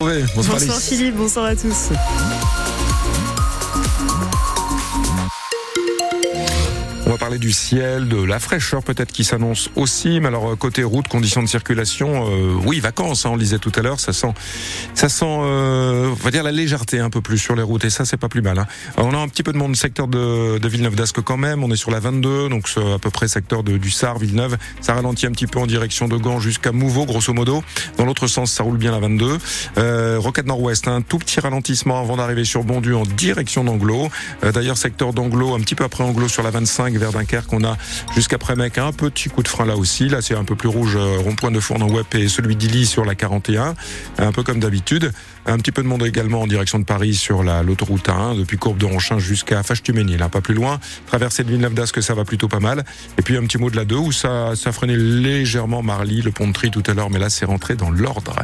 Bonsoir, Philippe, bonsoir à tous. Va parler du ciel, de la fraîcheur peut-être qui s'annonce aussi. Mais alors euh, côté route, conditions de circulation, euh, oui vacances. Hein, on le disait tout à l'heure, ça sent, ça sent, euh, on va dire la légèreté un peu plus sur les routes et ça c'est pas plus mal. Hein. on a un petit peu de monde secteur de, de Villeneuve d'Ascq quand même. On est sur la 22, donc à peu près secteur du Sar, Villeneuve. Ça ralentit un petit peu en direction de Gand jusqu'à Mouveau, grosso modo. Dans l'autre sens, ça roule bien la 22. Euh, Roquette Nord-Ouest, un tout petit ralentissement avant d'arriver sur Bondu en direction d'Anglo. D'ailleurs secteur d'Anglo, un petit peu après Anglo sur la 25 vers Dunkerque. On a jusqu'après Mec un petit coup de frein là aussi. Là, c'est un peu plus rouge, euh, rond-point de Fournon Web et celui d'Illy sur la 41, un peu comme d'habitude. Un petit peu de monde également en direction de Paris sur la l'autoroute 1 depuis Courbe de Ronchin jusqu'à Fâche-Tuménil, là pas plus loin. Traversée de Villeneuve d'Ascq, ça va plutôt pas mal. Et puis un petit mot de la 2 où ça ça freinait légèrement Marly, le pont de Tri tout à l'heure, mais là c'est rentré dans l'ordre.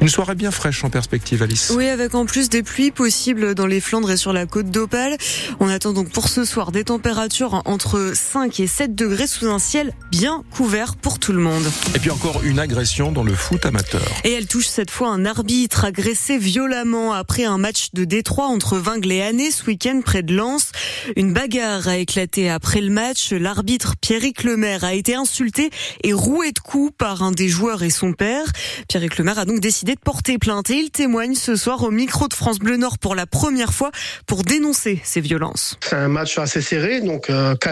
Une soirée bien fraîche en perspective, Alice. Oui, avec en plus des pluies possibles dans les Flandres et sur la côte d'Opale. On attend donc pour ce soir des températures entre 5 et 7 degrés sous un ciel bien couvert pour tout le monde. Et puis encore une agression dans le foot amateur. Et elle touche cette fois un arbitre agressé violemment après un match de Détroit entre Vingle et Année ce week-end près de Lens. Une bagarre a éclaté après le match. L'arbitre Pierrick Lemaire a été insulté et roué de coups par un des joueurs et son père. Pierrick Lemaire a donc décidé de porter plainte et il témoigne ce soir au micro de France Bleu Nord pour la première fois pour dénoncer ces violences. C'est un match assez serré, donc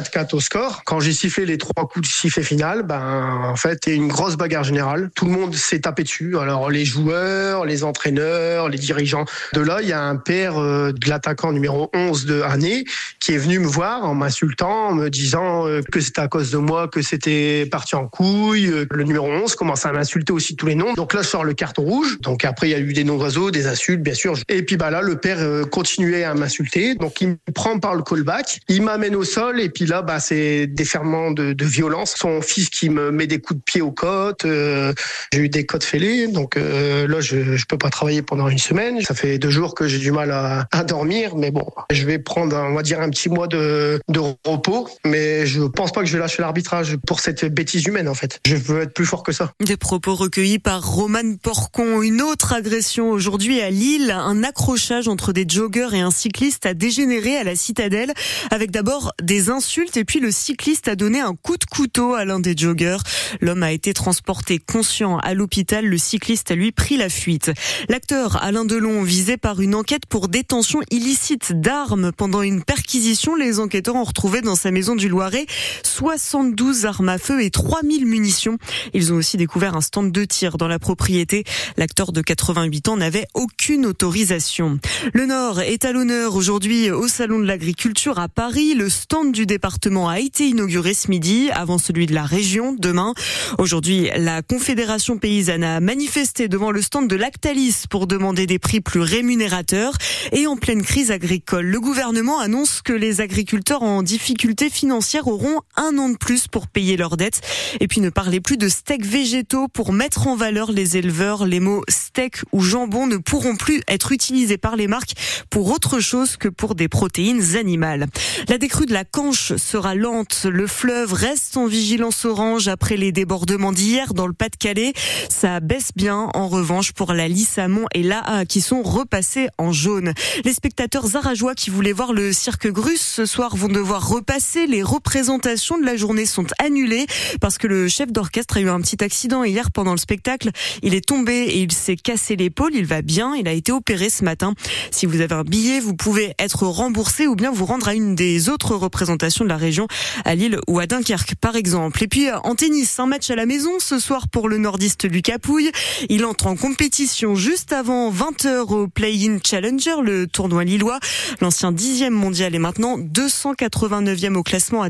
4-4 euh, au score. Quand j'ai sifflé les trois coups de sifflet final, ben en fait, a une grosse bagarre générale. Tout le monde s'est tapé dessus. Alors les joueurs, les entraîneurs, les dirigeants. De là, il y a un père euh, de l'attaquant numéro 11 de Année qui est venu me voir en m'insultant, en me disant euh, que c'était à cause de moi, que c'était parti en couille. Euh, le numéro 11 commence à m'insulter aussi tous les noms. Donc là, je sors le carton rouge. Donc après, il y a eu des noms d'oiseaux, des insultes, bien sûr. Et puis bah là, le père continuait à m'insulter. Donc il me prend par le callback, il m'amène au sol et puis là, bah c'est des ferments de, violence. Son fils qui me met des coups de pied aux côtes. j'ai eu des côtes fêlées. Donc là, je, je peux pas travailler pendant une semaine. Ça fait deux jours que j'ai du mal à, à, dormir, mais bon, je vais prendre, on va dire, un petit mois de, de repos, mais je pense pas que je vais lâcher l'arbitrage pour cette bêtise humaine, en fait. Je veux être plus fort que ça. Des propos recueillis par Roman Porcon. Une autre agression aujourd'hui à Lille. Un accrochage entre des joggers et un cycliste a dégénéré à la citadelle avec d'abord des insultes et puis le cycliste a donné un coup de couteau à l'un des joggers. L'homme a été transporté conscient à l'hôpital. Le cycliste a lui pris la fuite. L'acteur Alain Delon visé par une enquête pour détention illicite d'armes pendant une perquisition. Les enquêteurs ont retrouvé dans sa maison du Loiret 72 armes à feu et 3000 munitions. Ils ont aussi découvert un stand de tir dans la propriété. L'acteur de 88 ans n'avait aucune autorisation. Le Nord est à l'honneur aujourd'hui au Salon de l'Agriculture à Paris. Le stand du département a été inauguré ce midi avant celui de la région demain. Aujourd'hui, la Confédération paysanne a manifesté devant le stand de Lactalis pour demander demander des prix plus rémunérateurs. Et en pleine crise agricole, le gouvernement annonce que les agriculteurs en difficulté financière auront un an de plus pour payer leurs dettes. Et puis ne parlez plus de steaks végétaux pour mettre en valeur les éleveurs. Les mots steak ou jambon ne pourront plus être utilisés par les marques pour autre chose que pour des protéines animales. La décrue de la Canche sera lente. Le fleuve reste en vigilance orange après les débordements d'hier dans le Pas-de-Calais. Ça baisse bien en revanche pour la Lissamont et la qui sont repassés en jaune. Les spectateurs zarageois qui voulaient voir le cirque Grus ce soir vont devoir repasser. Les représentations de la journée sont annulées parce que le chef d'orchestre a eu un petit accident hier pendant le spectacle. Il est tombé et il s'est cassé l'épaule. Il va bien. Il a été opéré ce matin. Si vous avez un billet, vous pouvez être remboursé ou bien vous rendre à une des autres représentations de la région, à Lille ou à Dunkerque par exemple. Et puis en tennis, un match à la maison ce soir pour le nordiste Lucas Pouille. Il entre en compétition juste avant 20h au Play-in Challenger, le tournoi lillois. L'ancien dixième mondial est maintenant 289e au classement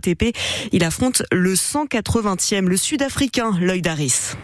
Il affronte le 180e, le Sud-Africain Lloyd Harris.